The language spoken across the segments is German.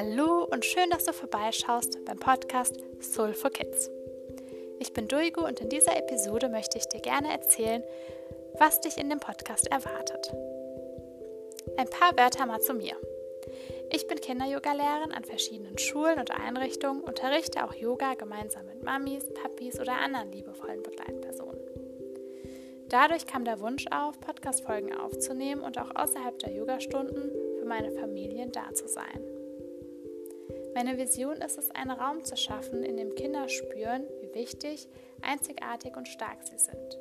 Hallo und schön, dass du vorbeischaust beim Podcast Soul for Kids. Ich bin Duigo und in dieser Episode möchte ich dir gerne erzählen, was dich in dem Podcast erwartet. Ein paar Wörter mal zu mir. Ich bin Kinder-Yoga-Lehrerin an verschiedenen Schulen und Einrichtungen, unterrichte auch Yoga gemeinsam mit Mamis, Papis oder anderen liebevollen Begleitpersonen. Dadurch kam der Wunsch auf, Podcast-Folgen aufzunehmen und auch außerhalb der Yogastunden für meine Familien da zu sein. Meine Vision ist es, einen Raum zu schaffen, in dem Kinder spüren, wie wichtig, einzigartig und stark sie sind.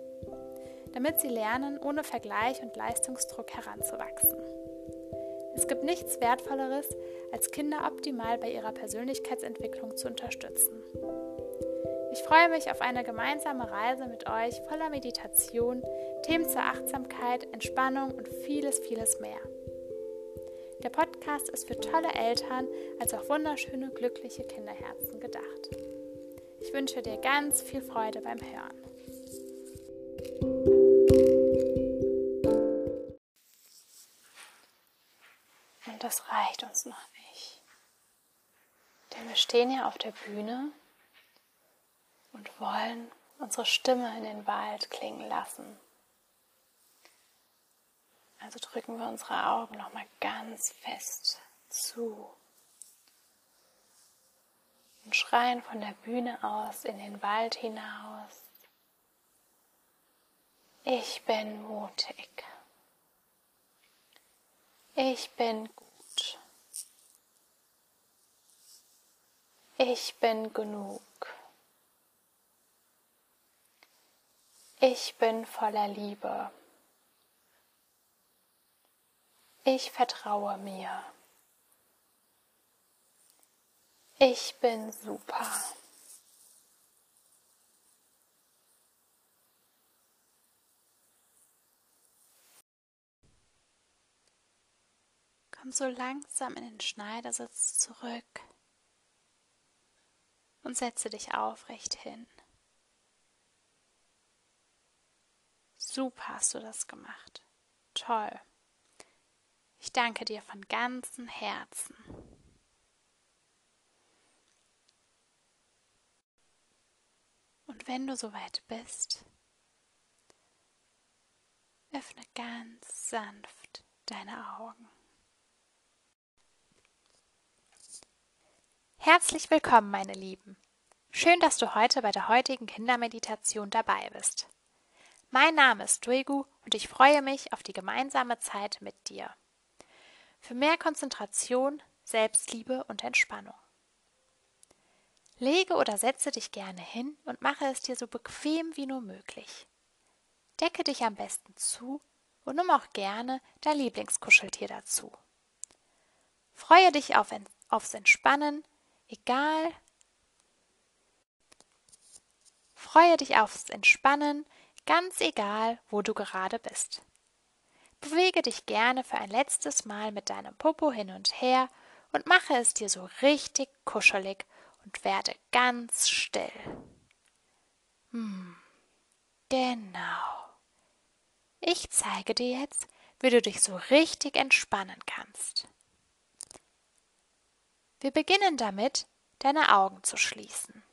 Damit sie lernen, ohne Vergleich und Leistungsdruck heranzuwachsen. Es gibt nichts Wertvolleres, als Kinder optimal bei ihrer Persönlichkeitsentwicklung zu unterstützen. Ich freue mich auf eine gemeinsame Reise mit euch voller Meditation, Themen zur Achtsamkeit, Entspannung und vieles, vieles mehr. Der Podcast ist für tolle Eltern als auch wunderschöne, glückliche Kinderherzen gedacht. Ich wünsche dir ganz viel Freude beim Hören. Und das reicht uns noch nicht. Denn wir stehen ja auf der Bühne und wollen unsere Stimme in den Wald klingen lassen. Also drücken wir unsere Augen nochmal ganz fest zu und schreien von der Bühne aus in den Wald hinaus. Ich bin mutig. Ich bin gut. Ich bin genug. Ich bin voller Liebe. Ich vertraue mir. Ich bin super. Komm so langsam in den Schneidersitz zurück und setze dich aufrecht hin. Super hast du das gemacht. Toll. Ich danke dir von ganzem Herzen. Und wenn du soweit bist, öffne ganz sanft deine Augen. Herzlich willkommen, meine Lieben. Schön, dass du heute bei der heutigen Kindermeditation dabei bist. Mein Name ist Duigu und ich freue mich auf die gemeinsame Zeit mit dir für mehr Konzentration, Selbstliebe und Entspannung. Lege oder setze dich gerne hin und mache es dir so bequem wie nur möglich. Decke dich am besten zu und nimm auch gerne dein Lieblingskuscheltier dazu. Freue dich auf, aufs Entspannen, egal. Freue dich aufs Entspannen, ganz egal, wo du gerade bist. Bewege dich gerne für ein letztes Mal mit deinem Popo hin und her und mache es dir so richtig kuschelig und werde ganz still. Hm, genau. Ich zeige dir jetzt, wie du dich so richtig entspannen kannst. Wir beginnen damit, deine Augen zu schließen.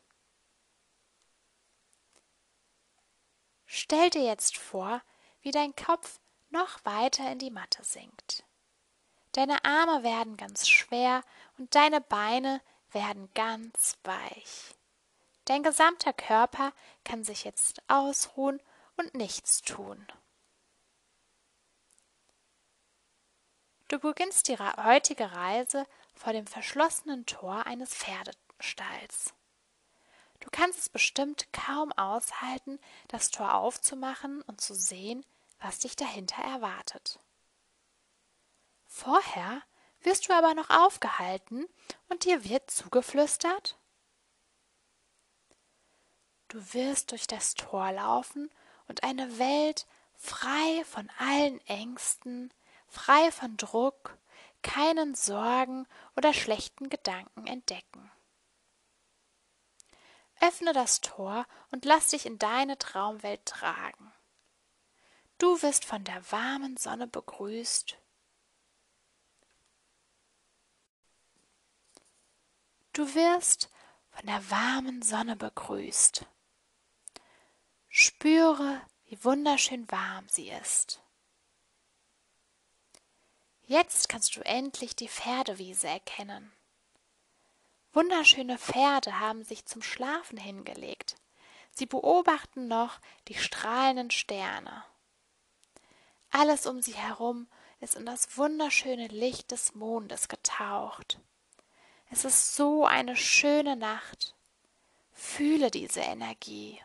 Stell dir jetzt vor, wie dein Kopf noch weiter in die Matte sinkt. Deine Arme werden ganz schwer und deine Beine werden ganz weich. Dein gesamter Körper kann sich jetzt ausruhen und nichts tun. Du beginnst die heutige Reise vor dem verschlossenen Tor eines Pferdestalls. Du kannst es bestimmt kaum aushalten, das Tor aufzumachen und zu sehen, was dich dahinter erwartet. Vorher wirst du aber noch aufgehalten und dir wird zugeflüstert, Du wirst durch das Tor laufen und eine Welt frei von allen Ängsten, frei von Druck, keinen Sorgen oder schlechten Gedanken entdecken. Öffne das Tor und lass dich in deine Traumwelt tragen. Du wirst von der warmen Sonne begrüßt. Du wirst von der warmen Sonne begrüßt. Spüre, wie wunderschön warm sie ist. Jetzt kannst du endlich die Pferdewiese erkennen. Wunderschöne Pferde haben sich zum Schlafen hingelegt. Sie beobachten noch die strahlenden Sterne. Alles um sie herum ist in das wunderschöne Licht des Mondes getaucht. Es ist so eine schöne Nacht. Fühle diese Energie.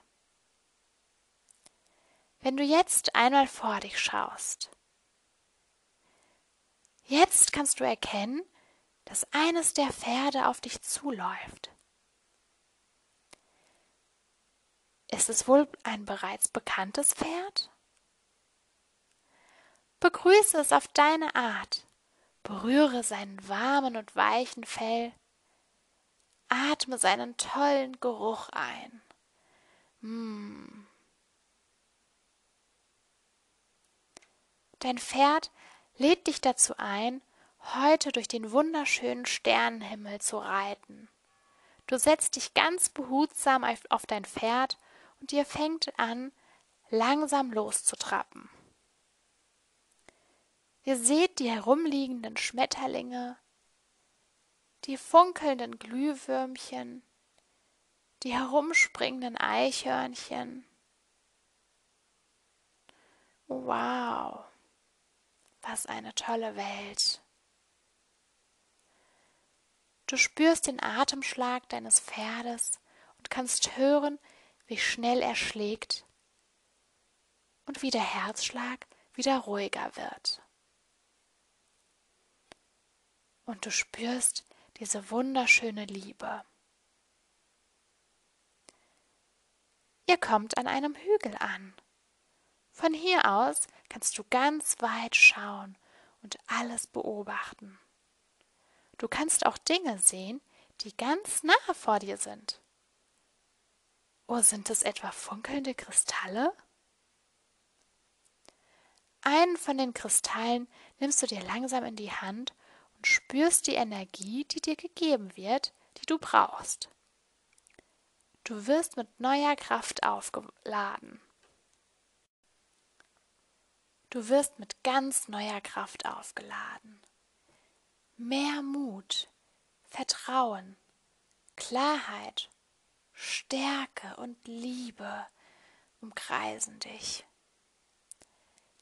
Wenn du jetzt einmal vor dich schaust, jetzt kannst du erkennen, dass eines der Pferde auf dich zuläuft. Ist es wohl ein bereits bekanntes Pferd? Begrüße es auf deine Art, berühre seinen warmen und weichen Fell, atme seinen tollen Geruch ein. Mmh. Dein Pferd lädt dich dazu ein, heute durch den wunderschönen Sternenhimmel zu reiten. Du setzt dich ganz behutsam auf dein Pferd und ihr fängt an, langsam loszutrappen. Ihr seht die herumliegenden Schmetterlinge, die funkelnden Glühwürmchen, die herumspringenden Eichhörnchen. Wow, was eine tolle Welt. Du spürst den Atemschlag deines Pferdes und kannst hören, wie schnell er schlägt und wie der Herzschlag wieder ruhiger wird. Und du spürst diese wunderschöne Liebe. Ihr kommt an einem Hügel an. Von hier aus kannst du ganz weit schauen und alles beobachten. Du kannst auch Dinge sehen, die ganz nahe vor dir sind. Oh, sind es etwa funkelnde Kristalle? Einen von den Kristallen nimmst du dir langsam in die Hand und spürst die Energie, die dir gegeben wird, die du brauchst. Du wirst mit neuer Kraft aufgeladen. Du wirst mit ganz neuer Kraft aufgeladen mehr Mut, Vertrauen, Klarheit, Stärke und Liebe umkreisen dich.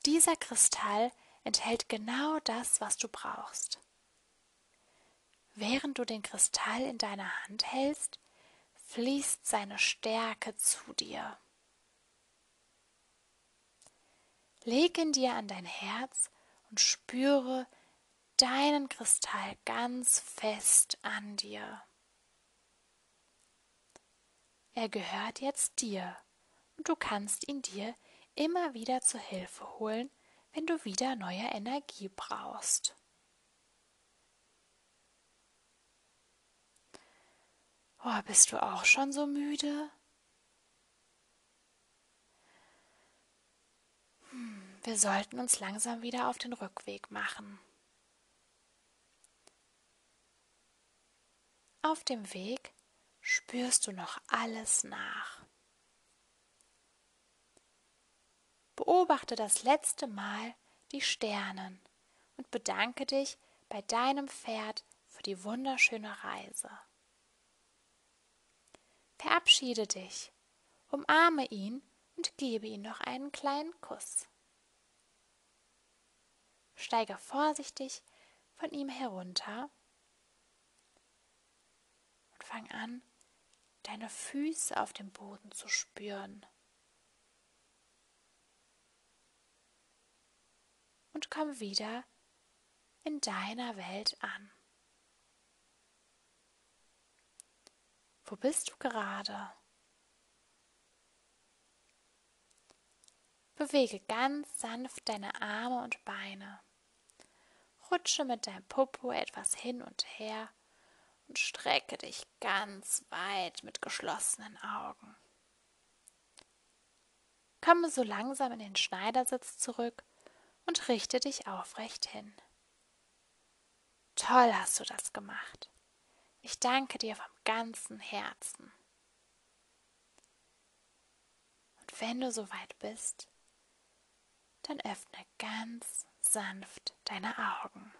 Dieser Kristall enthält genau das, was du brauchst. Während du den Kristall in deiner Hand hältst, fließt seine Stärke zu dir. Leg ihn dir an dein Herz und spüre, deinen Kristall ganz fest an dir. Er gehört jetzt dir und du kannst ihn dir immer wieder zur Hilfe holen, wenn du wieder neue Energie brauchst. Oh, bist du auch schon so müde? Hm, wir sollten uns langsam wieder auf den Rückweg machen. Auf dem Weg spürst du noch alles nach. Beobachte das letzte Mal die Sternen und bedanke dich bei deinem Pferd für die wunderschöne Reise. Verabschiede dich, umarme ihn und gebe ihm noch einen kleinen Kuss. Steige vorsichtig von ihm herunter fang an, deine Füße auf dem Boden zu spüren. Und komm wieder in deiner Welt an. Wo bist du gerade? Bewege ganz sanft deine Arme und Beine. Rutsche mit deinem Popo etwas hin und her und strecke dich ganz weit mit geschlossenen Augen. Komme so langsam in den Schneidersitz zurück und richte dich aufrecht hin. Toll hast du das gemacht. Ich danke dir vom ganzen Herzen. Und wenn du soweit bist, dann öffne ganz sanft deine Augen.